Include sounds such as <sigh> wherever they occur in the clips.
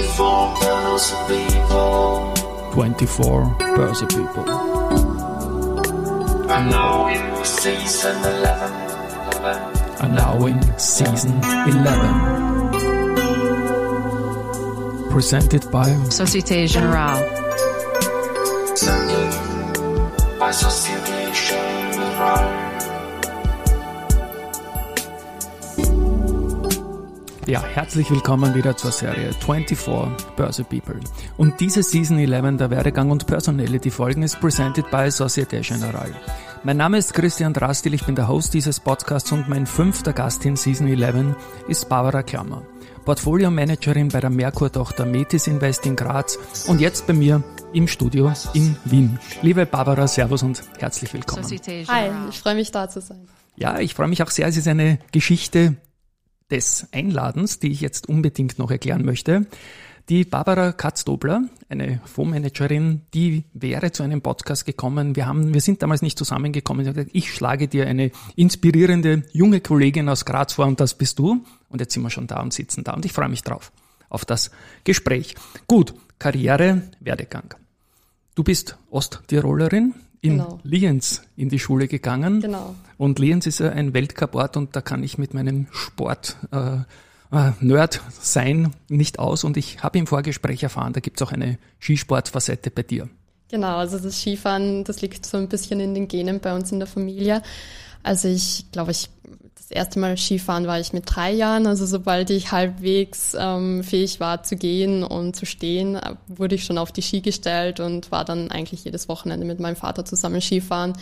24 Börse People. 24 Börse People. And now in season 11. 11. And now in season 11. Presented by Société Générale. By Societe Ja, herzlich willkommen wieder zur Serie 24 Börse People. Und diese Season 11 der Werdegang und Personality Folgen ist presented by Societe Generale. Mein Name ist Christian Drastil, ich bin der Host dieses Podcasts und mein fünfter Gast in Season 11 ist Barbara Klammer. Portfolio Managerin bei der Merkur-Tochter Metis Invest in Graz und jetzt bei mir im Studio in Wien. Liebe Barbara, Servus und herzlich willkommen. Hi, ich freue mich da zu sein. Ja, ich freue mich auch sehr. Es ist eine Geschichte des Einladens, die ich jetzt unbedingt noch erklären möchte. Die Barbara Katz-Dobler, eine Fondsmanagerin, die wäre zu einem Podcast gekommen. Wir haben, wir sind damals nicht zusammengekommen. Ich schlage dir eine inspirierende junge Kollegin aus Graz vor und das bist du. Und jetzt sind wir schon da und sitzen da und ich freue mich drauf, auf das Gespräch. Gut, Karriere, Werdegang. Du bist Osttirolerin, in Genau. Lienz in die Schule gegangen. Genau. Und Lienz ist ja ein Weltcuport und da kann ich mit meinem Sport äh, äh, Nerd sein nicht aus. Und ich habe im Vorgespräch erfahren, da gibt's auch eine Skisportfacette bei dir. Genau, also das Skifahren, das liegt so ein bisschen in den Genen bei uns in der Familie. Also ich glaube, ich das erste Mal Skifahren war ich mit drei Jahren. Also sobald ich halbwegs ähm, fähig war zu gehen und zu stehen, äh, wurde ich schon auf die Ski gestellt und war dann eigentlich jedes Wochenende mit meinem Vater zusammen Skifahren.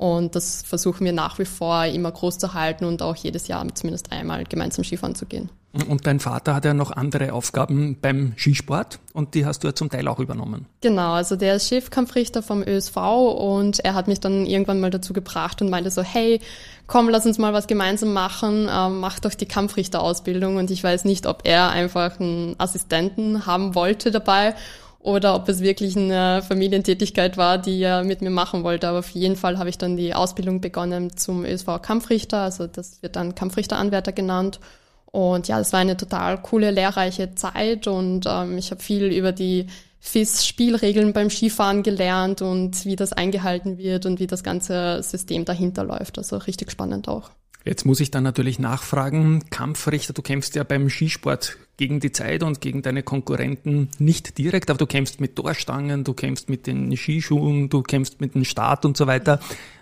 Und das versuchen wir nach wie vor immer groß zu halten und auch jedes Jahr zumindest einmal gemeinsam Skifahren zu gehen. Und dein Vater hat ja noch andere Aufgaben beim Skisport und die hast du ja zum Teil auch übernommen. Genau, also der ist Chefkampfrichter vom ÖSV und er hat mich dann irgendwann mal dazu gebracht und meinte so, hey, komm, lass uns mal was gemeinsam machen, ähm, mach doch die Kampfrichterausbildung und ich weiß nicht, ob er einfach einen Assistenten haben wollte dabei oder ob es wirklich eine Familientätigkeit war, die er mit mir machen wollte. Aber auf jeden Fall habe ich dann die Ausbildung begonnen zum ÖSV Kampfrichter, also das wird dann Kampfrichteranwärter genannt. Und ja, das war eine total coole, lehrreiche Zeit und ähm, ich habe viel über die FIS-Spielregeln beim Skifahren gelernt und wie das eingehalten wird und wie das ganze System dahinter läuft. Also richtig spannend auch. Jetzt muss ich dann natürlich nachfragen, Kampfrichter, du kämpfst ja beim Skisport gegen die Zeit und gegen deine Konkurrenten nicht direkt, aber du kämpfst mit Torstangen, du kämpfst mit den Skischuhen, du kämpfst mit dem Start und so weiter.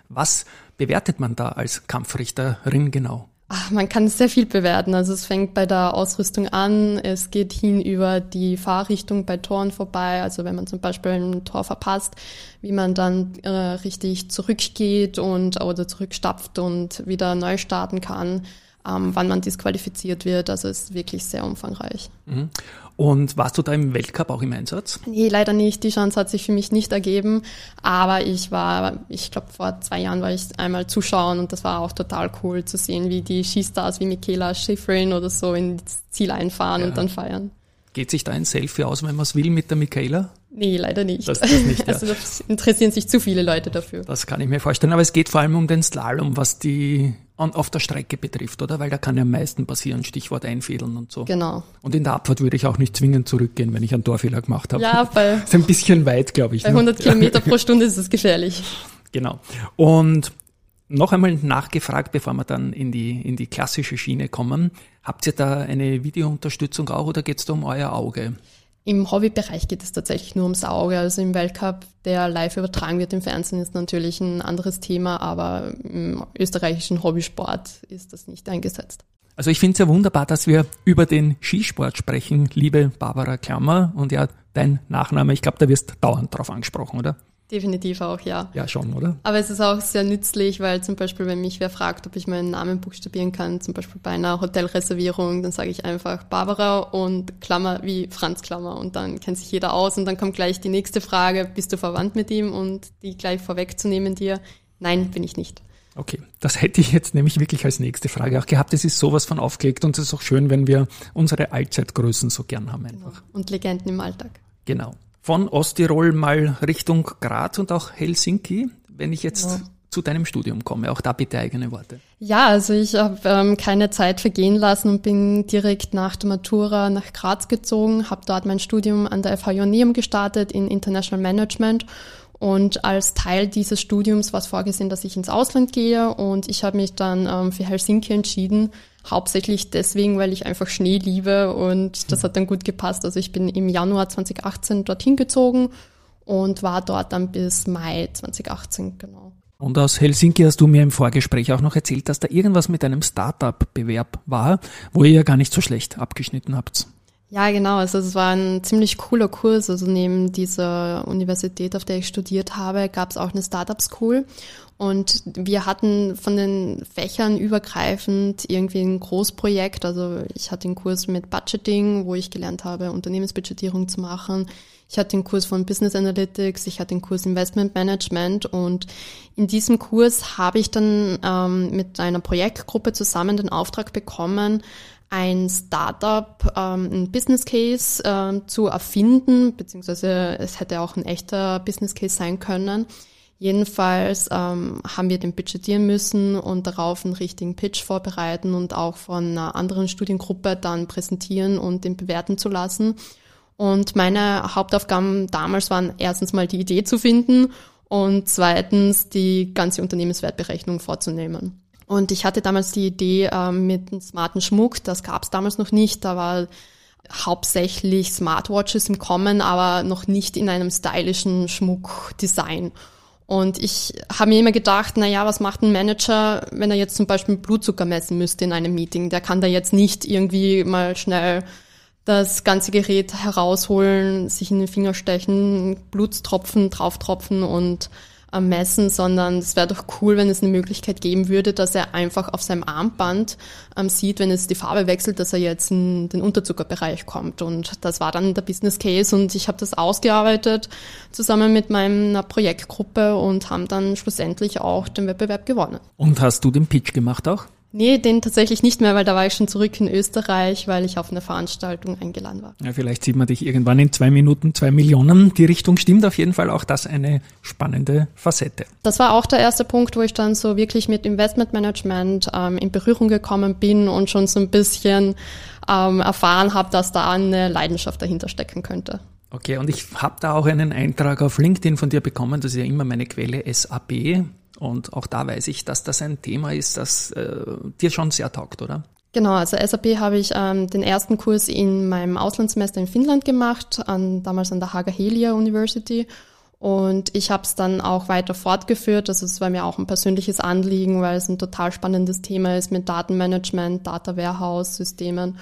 Was bewertet man da als Kampfrichterin genau? Ach, man kann sehr viel bewerten. Also es fängt bei der Ausrüstung an, es geht hin über die Fahrrichtung bei Toren vorbei. Also wenn man zum Beispiel ein Tor verpasst, wie man dann äh, richtig zurückgeht und oder zurückstapft und wieder neu starten kann, ähm, wann man disqualifiziert wird. Also es ist wirklich sehr umfangreich. Und warst du da im Weltcup auch im Einsatz? Nee, leider nicht. Die Chance hat sich für mich nicht ergeben. Aber ich war, ich glaube, vor zwei Jahren war ich einmal zuschauen und das war auch total cool zu sehen, wie die Skistars wie Michaela Schifrin oder so ins Ziel einfahren Ja. und dann feiern. Geht sich da ein Selfie aus, wenn man es will, mit der Michaela? Nee, leider nicht. Das- das nicht, <laughs> ja. Also das interessieren sich zu viele Leute dafür. Das kann ich mir vorstellen. Aber es geht vor allem um den Slalom, was die an, auf der Strecke betrifft, oder? Weil da kann ja am meisten passieren, Stichwort einfädeln und so. Genau. Und in der Abfahrt würde ich auch nicht zwingend zurückgehen, wenn ich einen Torfehler gemacht habe. Ja, bei, <laughs> ist ein bisschen weit, glaube ich. bei ne? 100 Kilometer pro <laughs> Stunde ist es gefährlich. Genau. Und noch einmal nachgefragt, bevor wir dann in die, in die klassische Schiene kommen. Habt ihr da eine Videounterstützung auch oder geht es da um euer Auge? Im Hobbybereich geht es tatsächlich nur ums Auge. Also im Weltcup, der live übertragen wird im Fernsehen, ist natürlich ein anderes Thema, aber im österreichischen Hobbysport ist das nicht eingesetzt. Also ich finde es ja wunderbar, dass wir über den Skisport sprechen, liebe Barbara Klammer. Und ja, dein Nachname, ich glaube, da wirst dauernd drauf angesprochen, oder? Definitiv auch, ja. Ja, schon, oder? Aber es ist auch sehr nützlich, weil zum Beispiel, wenn mich wer fragt, ob ich meinen Namen buchstabieren kann, zum Beispiel bei einer Hotelreservierung, dann sage ich einfach Barbara und Klammer wie Franz Klammer und dann kennt sich jeder aus und dann kommt gleich die nächste Frage, bist du verwandt mit ihm und die gleich vorwegzunehmen dir, nein, bin ich nicht. Okay, das hätte ich jetzt nämlich wirklich als nächste Frage auch gehabt. Es ist sowas von aufgelegt und es ist auch schön, wenn wir unsere Allzeitgrößen so gern haben einfach. Und Legenden im Alltag. Genau. Von Osttirol mal Richtung Graz und auch Helsinki. Wenn ich jetzt Ja. zu deinem Studium komme. Auch da bitte eigene Worte. Ja, also ich habe ähm, keine Zeit vergehen lassen und bin direkt nach der Matura nach Graz gezogen, habe dort mein Studium an der FH Ioneum gestartet in International Management und als Teil dieses Studiums war es vorgesehen, dass ich ins Ausland gehe und ich habe mich dann ähm, für Helsinki entschieden, hauptsächlich deswegen, weil ich einfach Schnee liebe und das hat dann gut gepasst. Also ich bin im Januar 2018 dorthin gezogen und war dort dann bis Mai 2018, genau. Und aus Helsinki hast du mir im Vorgespräch auch noch erzählt, dass da irgendwas mit einem Startup-Bewerb war, wo ihr ja gar nicht so schlecht abgeschnitten habt. Ja, genau. Also es war ein ziemlich cooler Kurs. Also neben dieser Universität, auf der ich studiert habe, gab es auch eine Startup School. Und wir hatten von den Fächern übergreifend irgendwie ein Großprojekt. Also ich hatte einen Kurs mit Budgeting, wo ich gelernt habe, Unternehmensbudgetierung zu machen. Ich hatte den Kurs von Business Analytics, ich hatte den Kurs Investment Management und in diesem Kurs habe ich dann ähm, mit einer Projektgruppe zusammen den Auftrag bekommen, ein Startup, ähm, ein Business Case äh, zu erfinden, beziehungsweise es hätte auch ein echter Business Case sein können. Jedenfalls ähm, haben wir den budgetieren müssen und darauf einen richtigen Pitch vorbereiten und auch von einer anderen Studiengruppe dann präsentieren und den bewerten zu lassen. Und meine Hauptaufgaben damals waren erstens mal die Idee zu finden und zweitens die ganze Unternehmenswertberechnung vorzunehmen. Und ich hatte damals die Idee ähm, mit einem smarten Schmuck, das gab es damals noch nicht. Da war hauptsächlich Smartwatches im Kommen, aber noch nicht in einem stylischen Schmuckdesign. Und ich habe mir immer gedacht, na ja, was macht ein Manager, wenn er jetzt zum Beispiel Blutzucker messen müsste in einem Meeting? Der kann da jetzt nicht irgendwie mal schnell das ganze Gerät herausholen, sich in den Finger stechen, Blutstropfen drauftropfen und messen, sondern es wäre doch cool, wenn es eine Möglichkeit geben würde, dass er einfach auf seinem Armband ähm, sieht, wenn es die Farbe wechselt, dass er jetzt in den Unterzuckerbereich kommt. Und das war dann der Business Case und ich habe das ausgearbeitet zusammen mit meiner Projektgruppe und haben dann schlussendlich auch den Wettbewerb gewonnen. Und hast du den Pitch gemacht auch? Nee, den tatsächlich nicht mehr, weil da war ich schon zurück in Österreich, weil ich auf eine Veranstaltung eingeladen war. Ja, vielleicht sieht man dich irgendwann in zwei Minuten, zwei Millionen. Die Richtung stimmt auf jeden Fall auch das eine spannende Facette. Das war auch der erste Punkt, wo ich dann so wirklich mit Investmentmanagement ähm, in Berührung gekommen bin und schon so ein bisschen ähm, erfahren habe, dass da eine Leidenschaft dahinter stecken könnte. Okay, und ich habe da auch einen Eintrag auf LinkedIn von dir bekommen, das ist ja immer meine Quelle SAP, und auch da weiß ich, dass das ein Thema ist, das äh, dir schon sehr taugt, oder? Genau, also SAP habe ich ähm, den ersten Kurs in meinem Auslandssemester in Finnland gemacht, an, damals an der Haga Helia University. Und ich habe es dann auch weiter fortgeführt. Also es war mir auch ein persönliches Anliegen, weil es ein total spannendes Thema ist mit Datenmanagement, Data Warehouse Systemen.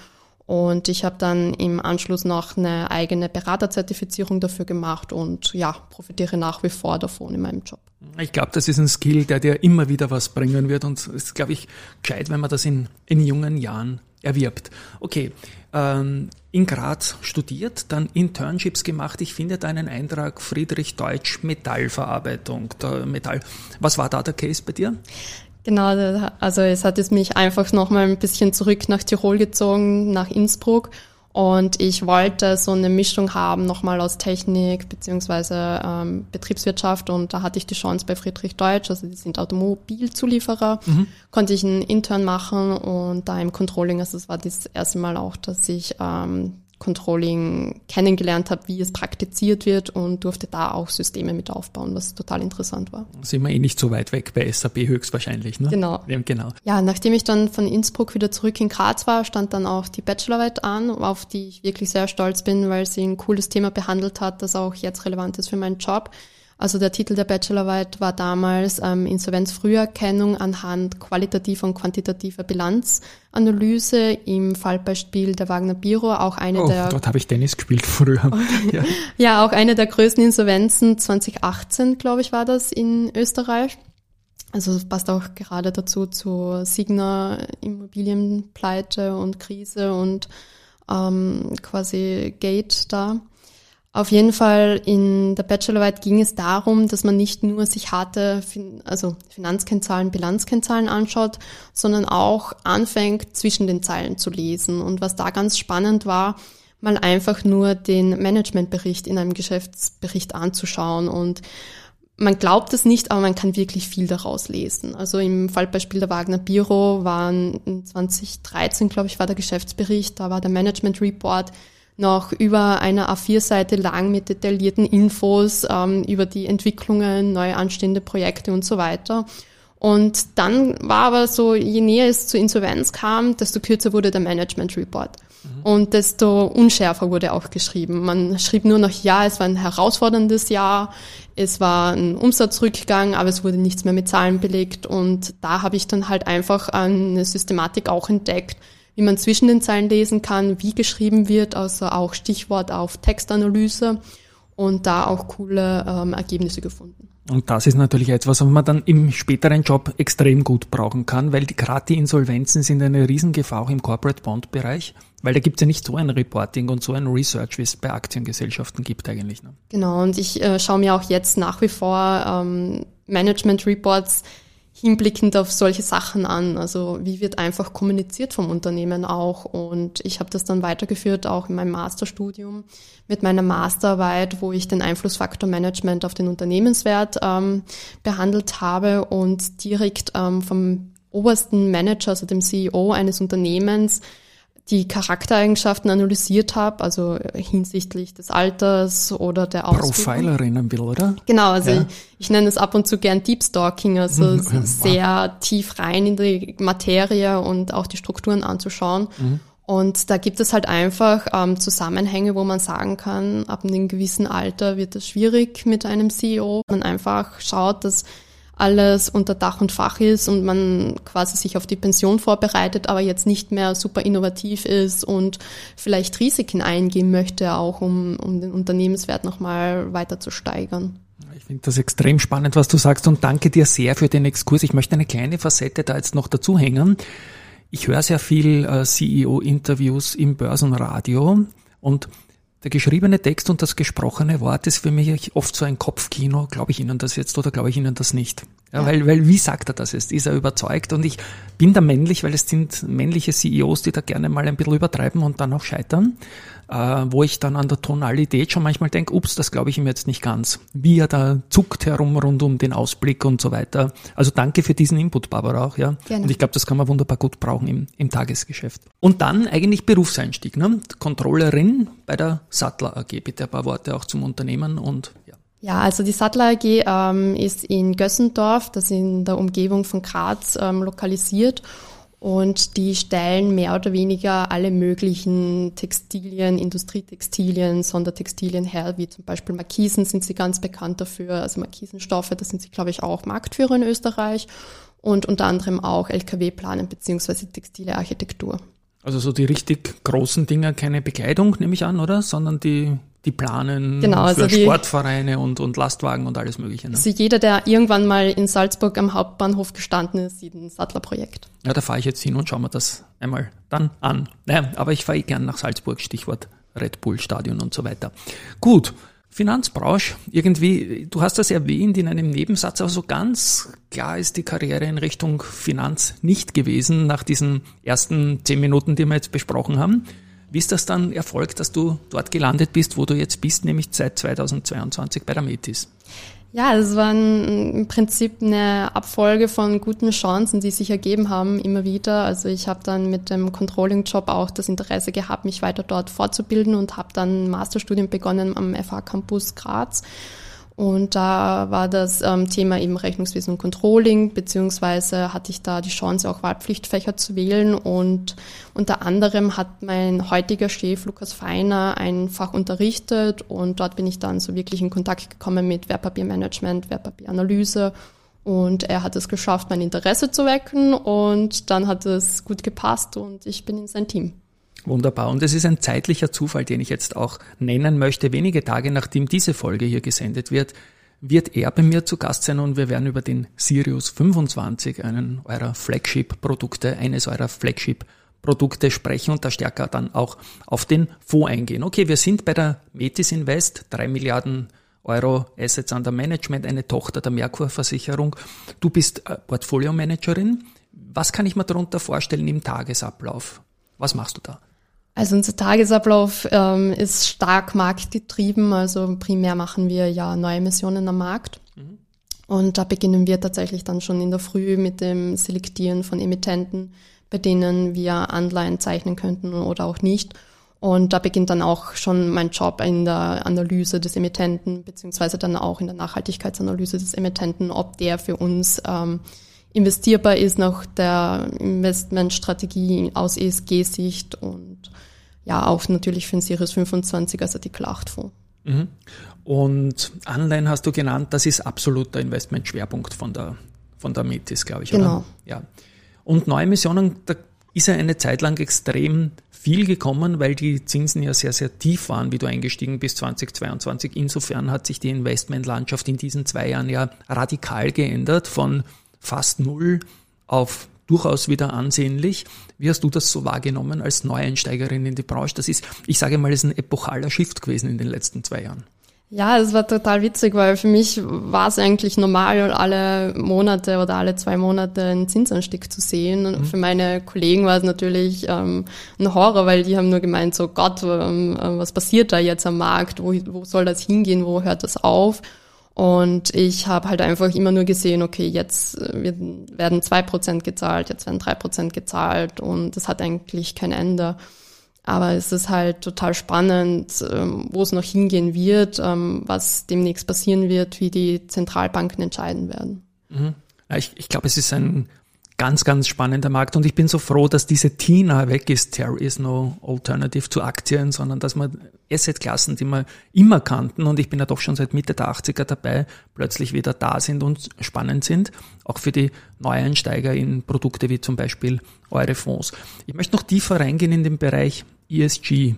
Und ich habe dann im Anschluss noch eine eigene Beraterzertifizierung dafür gemacht und ja, profitiere nach wie vor davon in meinem Job. Ich glaube, das ist ein Skill, der dir immer wieder was bringen wird und ist, glaube ich, gescheit, wenn man das in, in jungen Jahren erwirbt. Okay, ähm, in Graz studiert, dann Internships gemacht. Ich finde da einen Eintrag Friedrich Deutsch Metallverarbeitung. Metall. Was war da der Case bei dir? Genau, also es hat es mich einfach nochmal ein bisschen zurück nach Tirol gezogen, nach Innsbruck. Und ich wollte so eine Mischung haben, nochmal aus Technik beziehungsweise ähm, Betriebswirtschaft. Und da hatte ich die Chance bei Friedrich Deutsch, also die sind Automobilzulieferer, mhm. konnte ich einen Intern machen und da im Controlling, also es war das erste Mal auch, dass ich ähm, Controlling kennengelernt habe, wie es praktiziert wird und durfte da auch Systeme mit aufbauen, was total interessant war. Sind wir eh nicht so weit weg bei SAP höchstwahrscheinlich, ne? Genau. Ja, genau. Ja, nachdem ich dann von Innsbruck wieder zurück in Graz war, stand dann auch die Bachelorarbeit an, auf die ich wirklich sehr stolz bin, weil sie ein cooles Thema behandelt hat, das auch jetzt relevant ist für meinen Job. Also der Titel der Bachelorarbeit war damals ähm, Insolvenzfrüherkennung anhand qualitativer und quantitativer Bilanzanalyse im Fallbeispiel der Wagner Biro, auch eine oh, der... dort habe ich Tennis gespielt <laughs> früher. ja. ja, auch eine der größten Insolvenzen 2018, glaube ich, war das in Österreich. Also es passt auch gerade dazu zu Signa Immobilienpleite und Krise und ähm, quasi Gate da. Auf jeden Fall in der Bachelorarbeit ging es darum, dass man nicht nur sich harte also Finanzkennzahlen, Bilanzkennzahlen anschaut, sondern auch anfängt, zwischen den Zeilen zu lesen. Und was da ganz spannend war, mal einfach nur den Managementbericht in einem Geschäftsbericht anzuschauen und man glaubt es nicht, aber man kann wirklich viel daraus lesen. Also im Fallbeispiel der Wagner Biro waren 2013, glaube ich, war der Geschäftsbericht, da war der Management Report noch über eine A4-Seite lang mit detaillierten Infos ähm, über die Entwicklungen, neu anstehende Projekte und so weiter. Und dann war aber so, je näher es zur Insolvenz kam, desto kürzer wurde der Management Report. Mhm. Und desto unschärfer wurde auch geschrieben. Man schrieb nur noch, ja, es war ein herausforderndes Jahr, es war ein Umsatzrückgang, aber es wurde nichts mehr mit Zahlen belegt. Und da habe ich dann halt einfach eine Systematik auch entdeckt, wie man zwischen den Zeilen lesen kann, wie geschrieben wird, also auch Stichwort auf Textanalyse und da auch coole ähm, Ergebnisse gefunden. Und das ist natürlich etwas, was man dann im späteren Job extrem gut brauchen kann, weil gerade die Insolvenzen sind eine Riesengefahr auch im Corporate Bond Bereich, weil da gibt es ja nicht so ein Reporting und so ein Research, wie es bei Aktiengesellschaften gibt eigentlich. Ne? Genau, und ich äh, schaue mir auch jetzt nach wie vor ähm, Management Reports hinblickend auf solche Sachen an. Also wie wird einfach kommuniziert vom Unternehmen auch. Und ich habe das dann weitergeführt, auch in meinem Masterstudium mit meiner Masterarbeit, wo ich den Einflussfaktor Management auf den Unternehmenswert ähm, behandelt habe und direkt ähm, vom obersten Manager, also dem CEO eines Unternehmens, die Charaktereigenschaften analysiert habe, also hinsichtlich des Alters oder der Ausbildung. Profilerin ein bisschen, oder? Genau, also ja. ich, ich, nenne es ab und zu gern Deep Stalking, also mhm. <laughs> sehr tief rein in die Materie und auch die Strukturen anzuschauen. Mhm. Und da gibt es halt einfach ähm, Zusammenhänge, wo man sagen kann, ab einem gewissen Alter wird es schwierig mit einem CEO. Man einfach schaut, dass alles unter Dach und Fach ist und man quasi sich auf die Pension vorbereitet, aber jetzt nicht mehr super innovativ ist und vielleicht Risiken eingehen möchte, auch um, um den Unternehmenswert nochmal weiter zu steigern. Ich finde das extrem spannend, was du sagst und danke dir sehr für den Exkurs. Ich möchte eine kleine Facette da jetzt noch dazu hängen. Ich höre sehr viel äh, CEO-Interviews im Börsenradio und der geschriebene Text und das gesprochene Wort ist für mich oft so ein Kopfkino. Glaube ich Ihnen das jetzt oder glaube ich Ihnen das nicht? Ja, ja. Weil, weil wie sagt er das jetzt? Ist er überzeugt? Und ich bin da männlich, weil es sind männliche CEOs, die da gerne mal ein bisschen übertreiben und dann auch scheitern äh, wo ich dann an der Tonalität schon manchmal denke, ups, das glaube ich ihm jetzt nicht ganz. Wie er da zuckt herum rund um den Ausblick und so weiter. Also danke für diesen Input, Barbara, auch. ja. Gerne. Und ich glaube, das kann man wunderbar gut brauchen im, im Tagesgeschäft. Und dann eigentlich Berufseinstieg, ne? Controllerin bei der Sattler AG. Bitte ein paar Worte auch zum Unternehmen und ja. Ja, also die Sattler AG ähm, ist in Gössendorf, das ist in der Umgebung von Graz ähm, lokalisiert und die stellen mehr oder weniger alle möglichen Textilien, Industrietextilien, Sondertextilien her, wie zum Beispiel Markisen sind sie ganz bekannt dafür. Also Markisenstoffe, da sind sie, glaube ich, auch Marktführer in Österreich. Und unter anderem auch LKW-Planen beziehungsweise textile Architektur. Also so die richtig großen Dinger, keine Bekleidung, nehme ich an, oder? Sondern die die planen genau, also für die, Sportvereine und, und Lastwagen und alles Mögliche. Ne? Also jeder, der irgendwann mal in Salzburg am Hauptbahnhof gestanden ist, sieht ein Sattlerprojekt. Ja, da fahre ich jetzt hin und schaue mir das einmal dann an. Naja, aber ich fahre eh gern nach Salzburg, Stichwort Red Bull Stadion und so weiter. Gut, Finanzbranche, irgendwie, du hast das erwähnt in einem Nebensatz, aber so ganz klar ist die Karriere in Richtung Finanz nicht gewesen nach diesen ersten zehn Minuten, die wir jetzt besprochen haben. Wie ist das dann erfolgt, dass du dort gelandet bist, wo du jetzt bist, nämlich seit 2022 bei der Metis? Ja, es war im Prinzip eine Abfolge von guten Chancen, die sich ergeben haben, immer wieder. Also ich habe dann mit dem Controlling-Job auch das Interesse gehabt, mich weiter dort fortzubilden und habe dann Masterstudium begonnen am FH Campus Graz und da war das ähm, Thema eben Rechnungswesen und Controlling, beziehungsweise hatte ich da die Chance, auch Wahlpflichtfächer zu wählen. Und unter anderem hat mein heutiger Chef Lukas Feiner ein Fach unterrichtet und dort bin ich dann so wirklich in Kontakt gekommen mit Wertpapiermanagement, Wertpapieranalyse. Und er hat es geschafft, mein Interesse zu wecken und dann hat es gut gepasst und ich bin in sein Team. Wunderbar. Und es ist ein zeitlicher Zufall, den ich jetzt auch nennen möchte. Wenige Tage nachdem diese Folge hier gesendet wird, wird er bei mir zu Gast sein und wir werden über den Sirius 25, einen eurer Flagship-Produkte, eines eurer Flagship-Produkte sprechen und da stärker dann auch auf den Fonds eingehen. Okay, wir sind bei der Metis Invest, drei Milliarden Euro Assets under Management, eine Tochter der Merkur Versicherung. Du bist äh, Portfolio-Managerin. Was kann ich mir darunter vorstellen im Tagesablauf? Was machst du da? Also unser Tagesablauf ähm, ist stark marktgetrieben. Also primär machen wir ja neue Missionen am Markt. Mhm. Und da beginnen wir tatsächlich dann schon in der Früh mit dem Selektieren von Emittenten, bei denen wir Anleihen zeichnen könnten oder auch nicht. Und da beginnt dann auch schon mein Job in der Analyse des Emittenten, beziehungsweise dann auch in der Nachhaltigkeitsanalyse des Emittenten, ob der für uns ähm, investierbar ist nach der Investmentstrategie aus ESG-Sicht und ja, auch natürlich für den Series 25 als Artikel 8 Fonds. Mhm. Und Anleihen hast du genannt, das ist absoluter Investmentschwerpunkt von der, von der Metis, glaube ich. Genau. Oder? Ja. Und Neuemissionen, da ist ja eine Zeit lang extrem viel gekommen, weil die Zinsen ja sehr, sehr tief waren, wie du eingestiegen bist 2022. Insofern hat sich die Investmentlandschaft in diesen zwei Jahren ja radikal geändert, von fast null auf durchaus wieder ansehnlich. Wie hast du das so wahrgenommen als Neueinsteigerin in die Branche? Das ist, ich sage mal, das ist ein epochaler Shift gewesen in den letzten zwei Jahren. Ja, es war total witzig, weil für mich war es eigentlich normal, alle Monate oder alle zwei Monate einen Zinsanstieg zu sehen. Und mhm. für meine Kollegen war es natürlich ähm, ein Horror, weil die haben nur gemeint, so Gott, ähm, was passiert da jetzt am Markt? Wo, wo soll das hingehen? Wo hört das auf? Und ich habe halt einfach immer nur gesehen, okay, jetzt äh, werden zwei Prozent gezahlt, jetzt werden drei Prozent gezahlt und das hat eigentlich kein Ende. Aber es ist halt total spannend, ähm, wo es noch hingehen wird, ähm, was demnächst passieren wird, wie die Zentralbanken entscheiden werden. Mhm. Ich, ich glaube, es ist ein ganz, ganz spannender Markt und ich bin so froh, dass diese Tina weg ist. There is no alternative zu Aktien, sondern dass man Assetklassen, die wir immer kannten und ich bin ja doch schon seit Mitte der 80er dabei, plötzlich wieder da sind und spannend sind, auch für die Neueinsteiger in Produkte wie zum Beispiel eure Fonds. Ich möchte noch tiefer reingehen in den Bereich ESG.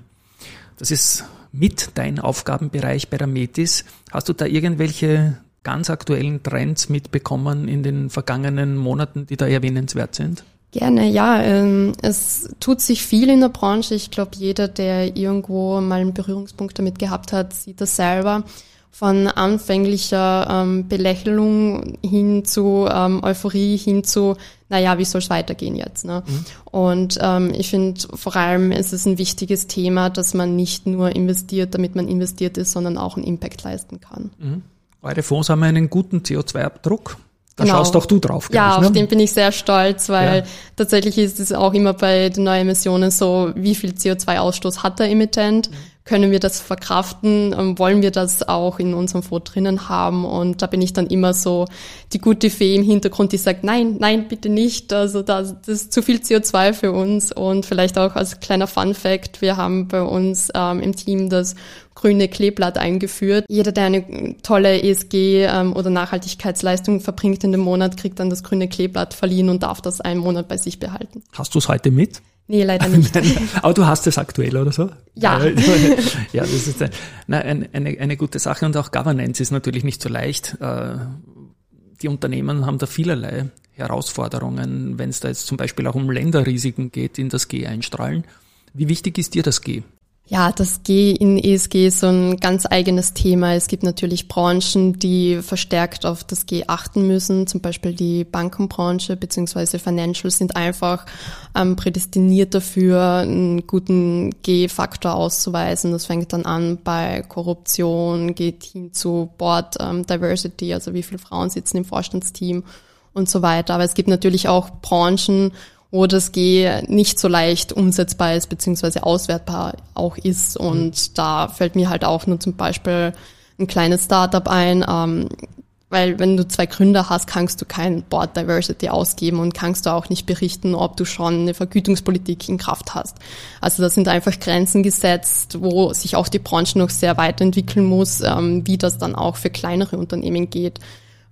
Das ist mit dein Aufgabenbereich bei der Metis. Hast du da irgendwelche ganz aktuellen Trends mitbekommen in den vergangenen Monaten, die da erwähnenswert sind? Gerne, ja. Ähm, es tut sich viel in der Branche. Ich glaube, jeder, der irgendwo mal einen Berührungspunkt damit gehabt hat, sieht das selber von anfänglicher ähm, Belächelung hin zu ähm, Euphorie, hin zu, naja, wie soll es weitergehen jetzt? Ne? Mhm. Und ich finde vor allem ist es ein wichtiges Thema, dass man nicht nur investiert, damit man investiert ist, sondern auch einen Impact leisten kann. Mhm. Eure Fonds haben einen guten CO2-Abdruck. Da genau. schaust auch du drauf. Ja, ich, auf ne? den bin ich sehr stolz, weil ja. tatsächlich ist es auch immer bei den neuen Emissionen so, wie viel CO2-Ausstoß hat der Emittent? Mhm können wir das verkraften, ähm, wollen wir das auch in unserem Fonds drinnen haben und da bin ich dann immer so die gute Fee im Hintergrund, die sagt, nein, nein, bitte nicht, also das, das ist zu viel CO2 für uns und vielleicht auch als kleiner Fun Fact, wir haben bei uns ähm, im Team das grüne Kleeblatt eingeführt. Jeder, der eine tolle ESG ähm, oder Nachhaltigkeitsleistung verbringt in dem Monat, kriegt dann das grüne Kleeblatt verliehen und darf das einen Monat bei sich behalten. Hast du es heute mit? Nee, leider <laughs> nicht. Aber du hast es aktuell oder so? Ja. ja, das ist eine, eine, eine gute Sache und auch Governance ist natürlich nicht so leicht. Äh, die Unternehmen haben da vielerlei Herausforderungen, wenn es da jetzt zum Beispiel auch um Länderrisiken geht, in das G einstrahlen. Wie wichtig ist dir das G? Ja, das G in ESG ist so ein ganz eigenes Thema. Es gibt natürlich Branchen, die verstärkt auf das G achten müssen. Zum Beispiel die Bankenbranche bzw. Financials sind einfach ähm, prädestiniert dafür, einen guten G-Faktor auszuweisen. Das fängt dann an bei Korruption, geht hin zu Board ähm, Diversity, also wie viele Frauen sitzen im Vorstandsteam und so weiter. Aber es gibt natürlich auch Branchen, wo das G nicht so leicht umsetzbar ist, beziehungsweise auswertbar auch ist. Und mhm. da fällt mir halt auch nur zum Beispiel ein kleines Startup ein, ähm, weil wenn du zwei Gründer hast, kannst du kein Board Diversity ausgeben und kannst du auch nicht berichten, ob du schon eine Vergütungspolitik in Kraft hast. Also da sind einfach Grenzen gesetzt, wo sich auch die Branche noch sehr weiterentwickeln muss, ähm, wie das dann auch für kleinere Unternehmen geht.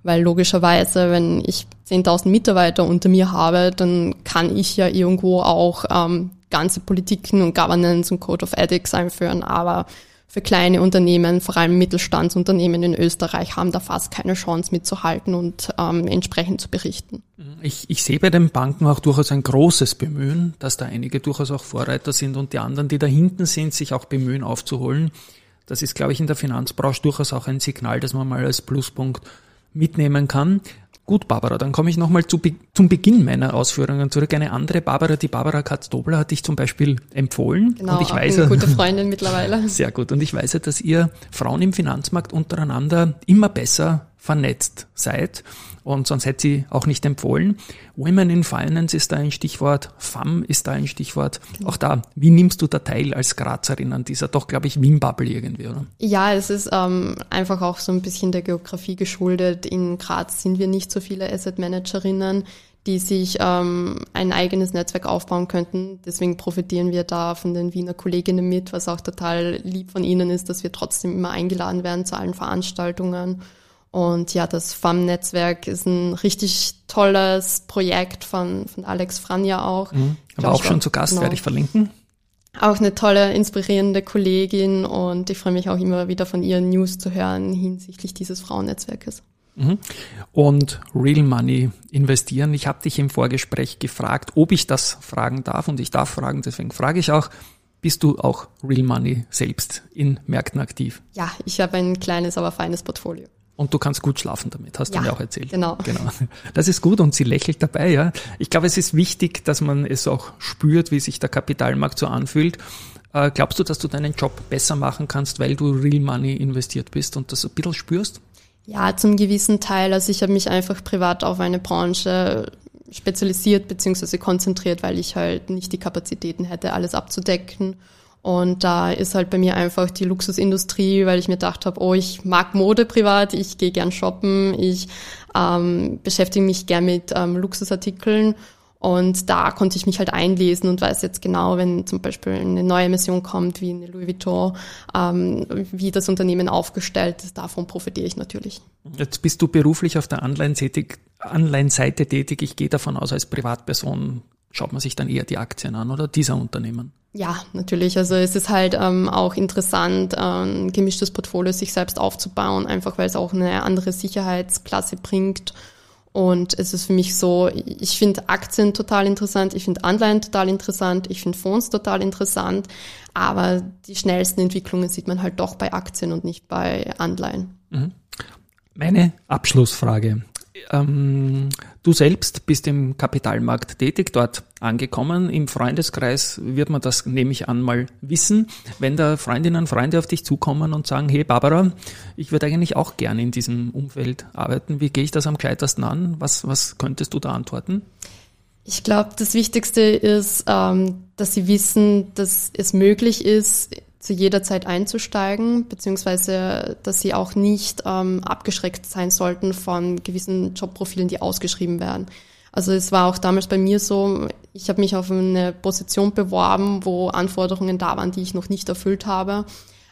Weil logischerweise, wenn ich 10.000 Mitarbeiter unter mir habe, dann kann ich ja irgendwo auch ähm, ganze Politiken und Governance und Code of Ethics einführen. Aber für kleine Unternehmen, vor allem Mittelstandsunternehmen in Österreich, haben da fast keine Chance mitzuhalten und ähm, entsprechend zu berichten. Ich, ich sehe bei den Banken auch durchaus ein großes Bemühen, dass da einige durchaus auch Vorreiter sind und die anderen, die da hinten sind, sich auch bemühen aufzuholen. Das ist, glaube ich, in der Finanzbranche durchaus auch ein Signal, dass man mal als Pluspunkt mitnehmen kann. Gut, Barbara, dann komme ich nochmal zu, zum Beginn meiner Ausführungen zurück. Eine andere Barbara, die Barbara Katz-Dobler, hat dich zum Beispiel empfohlen. Genau, und ich weiß, eine gute Freundin mittlerweile. <laughs> Sehr gut. Und ich weiß, dass ihr Frauen im Finanzmarkt untereinander immer besser vernetzt seid und sonst hätte sie auch nicht empfohlen. Women in Finance ist da ein Stichwort, FAM ist da ein Stichwort. Auch da, wie nimmst du da teil als Grazerin an dieser doch, glaube ich, Wien-Bubble irgendwie, oder? Ja, es ist ähm, einfach auch so ein bisschen der Geografie geschuldet. In Graz sind wir nicht so viele Asset Managerinnen die sich ähm, ein eigenes Netzwerk aufbauen könnten. Deswegen profitieren wir da von den Wiener Kolleginnen mit, was auch total lieb von ihnen ist, dass wir trotzdem immer eingeladen werden zu allen Veranstaltungen. Und ja, das FAM-Netzwerk ist ein richtig tolles Projekt von, von Alex Franja auch. Mhm. Aber auch schon zu Gast, genau. werde ich verlinken. Auch eine tolle, inspirierende Kollegin und ich freue mich auch immer wieder von ihren News zu hören hinsichtlich dieses Frauennetzwerkes. Mhm. Und Real Money investieren. Ich habe dich im Vorgespräch gefragt, ob ich das fragen darf und ich darf fragen, deswegen frage ich auch, bist du auch Real Money selbst in Märkten aktiv? Ja, ich habe ein kleines, aber feines Portfolio. Und du kannst gut schlafen damit, hast ja, du mir auch erzählt. Genau. genau. Das ist gut und sie lächelt dabei, ja. Ich glaube, es ist wichtig, dass man es auch spürt, wie sich der Kapitalmarkt so anfühlt. Äh, glaubst du, dass du deinen Job besser machen kannst, weil du Real Money investiert bist und das ein bisschen spürst? Ja, zum gewissen Teil. Also ich habe mich einfach privat auf eine Branche spezialisiert bzw. konzentriert, weil ich halt nicht die Kapazitäten hätte, alles abzudecken. Und da ist halt bei mir einfach die Luxusindustrie, weil ich mir gedacht habe, oh, ich mag Mode privat, ich gehe gern shoppen, ich ähm, beschäftige mich gern mit ähm, Luxusartikeln und da konnte ich mich halt einlesen und weiß jetzt genau, wenn zum Beispiel eine neue Mission kommt, wie eine Louis Vuitton, ähm, wie das Unternehmen aufgestellt ist. Davon profitiere ich natürlich. Jetzt bist du beruflich auf der Online-Seite tätig. Ich gehe davon aus, als Privatperson schaut man sich dann eher die Aktien an oder dieser Unternehmen. Ja, natürlich. Also es ist halt ähm, auch interessant, ein gemischtes Portfolio sich selbst aufzubauen, einfach weil es auch eine andere Sicherheitsklasse bringt und es ist für mich so, ich finde Aktien total interessant, ich finde Anleihen total interessant, ich finde Fonds total interessant, aber die schnellsten Entwicklungen sieht man halt doch bei Aktien und nicht bei Anleihen. Mhm. Meine Abschlussfrage. Ähm, du selbst bist im Kapitalmarkt tätig, dort angekommen. Im Freundeskreis wird man das, nehme ich an, mal wissen. Wenn da Freundinnen und Freunde auf dich zukommen und sagen, hey Barbara, ich würde eigentlich auch gerne in diesem Umfeld arbeiten. Wie gehe ich das am gescheitersten an? Was, was könntest du da antworten? Ich glaube, das Wichtigste ist, ähm, dass sie wissen, dass es möglich ist, zu jeder Zeit einzusteigen, beziehungsweise dass sie auch nicht ähm, abgeschreckt sein sollten von gewissen Jobprofilen, die ausgeschrieben werden. Also es war auch damals bei mir so, ich habe mich auf eine Position beworben, wo Anforderungen da waren, die ich noch nicht erfüllt habe.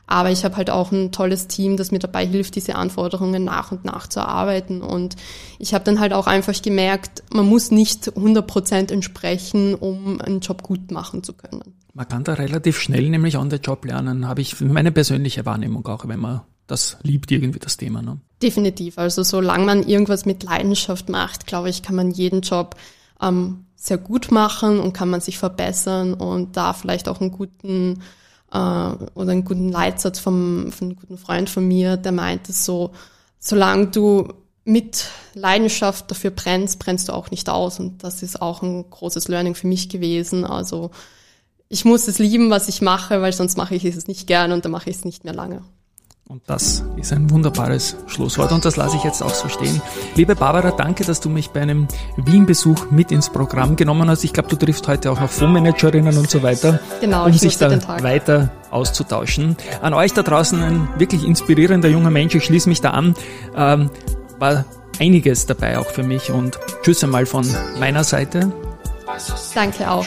Aber ich habe halt auch ein tolles Team, das mir dabei hilft, diese Anforderungen nach und nach zu erarbeiten. Und ich habe dann halt auch einfach gemerkt, man muss nicht 100 Prozent entsprechen, um einen Job gut machen zu können. Man kann da relativ schnell nämlich on the Job lernen, habe ich meine persönliche Wahrnehmung auch, wenn man das liebt irgendwie das Thema. Ne? Definitiv. Also solange man irgendwas mit Leidenschaft macht, glaube ich, kann man jeden Job ähm, sehr gut machen und kann man sich verbessern und da vielleicht auch einen guten äh, oder einen guten Leitsatz vom, von einem guten Freund von mir, der meinte so, solange du mit Leidenschaft dafür brennst, brennst du auch nicht aus. Und das ist auch ein großes Learning für mich gewesen. Also ich muss es lieben, was ich mache, weil sonst mache ich es nicht gern und dann mache ich es nicht mehr lange. Und das ist ein wunderbares Schlusswort und das lasse ich jetzt auch so stehen. Liebe Barbara, danke, dass du mich bei einem Wien-Besuch mit ins Programm genommen hast. Ich glaube, du triffst heute auch noch Fondsmanagerinnen und so weiter, genau, um sich da weiter auszutauschen. An euch da draußen ein wirklich inspirierender junger Mensch, ich schließe mich da an. Ähm, war einiges dabei auch für mich und tschüss einmal von meiner Seite. Danke auch.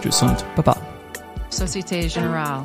Tschüss und Baba. Société Générale.